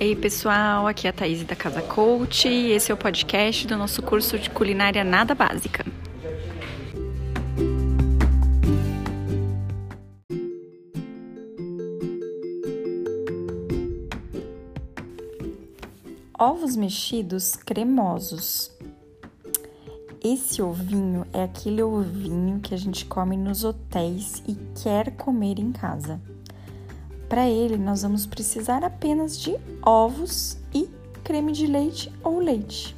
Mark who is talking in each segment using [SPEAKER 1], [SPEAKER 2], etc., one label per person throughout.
[SPEAKER 1] Ei pessoal, aqui é a Thaís da Casa Coach e esse é o podcast do nosso curso de culinária nada básica. Ovos mexidos cremosos. Esse ovinho é aquele ovinho que a gente come nos hotéis e quer comer em casa. Para ele, nós vamos precisar apenas de ovos e creme de leite ou leite,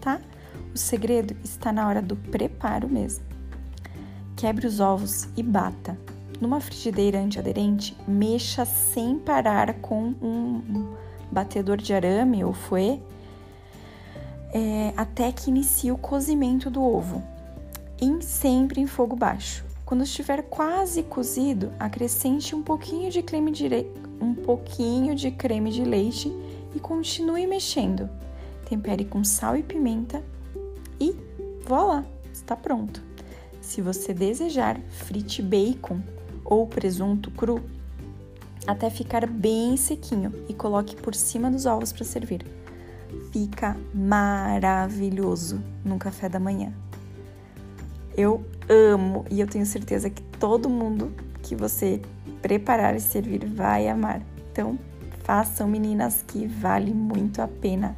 [SPEAKER 1] tá? O segredo está na hora do preparo mesmo. Quebre os ovos e bata. Numa frigideira antiaderente, mexa sem parar com um batedor de arame ou fouet é, até que inicie o cozimento do ovo, e sempre em fogo baixo. Quando estiver quase cozido, acrescente um pouquinho de creme de, um pouquinho de creme de leite e continue mexendo. Tempere com sal e pimenta e voilà, está pronto. Se você desejar, frite bacon ou presunto cru até ficar bem sequinho e coloque por cima dos ovos para servir. Fica maravilhoso no café da manhã. Eu amo e eu tenho certeza que todo mundo que você preparar e servir vai amar. Então, façam meninas que vale muito a pena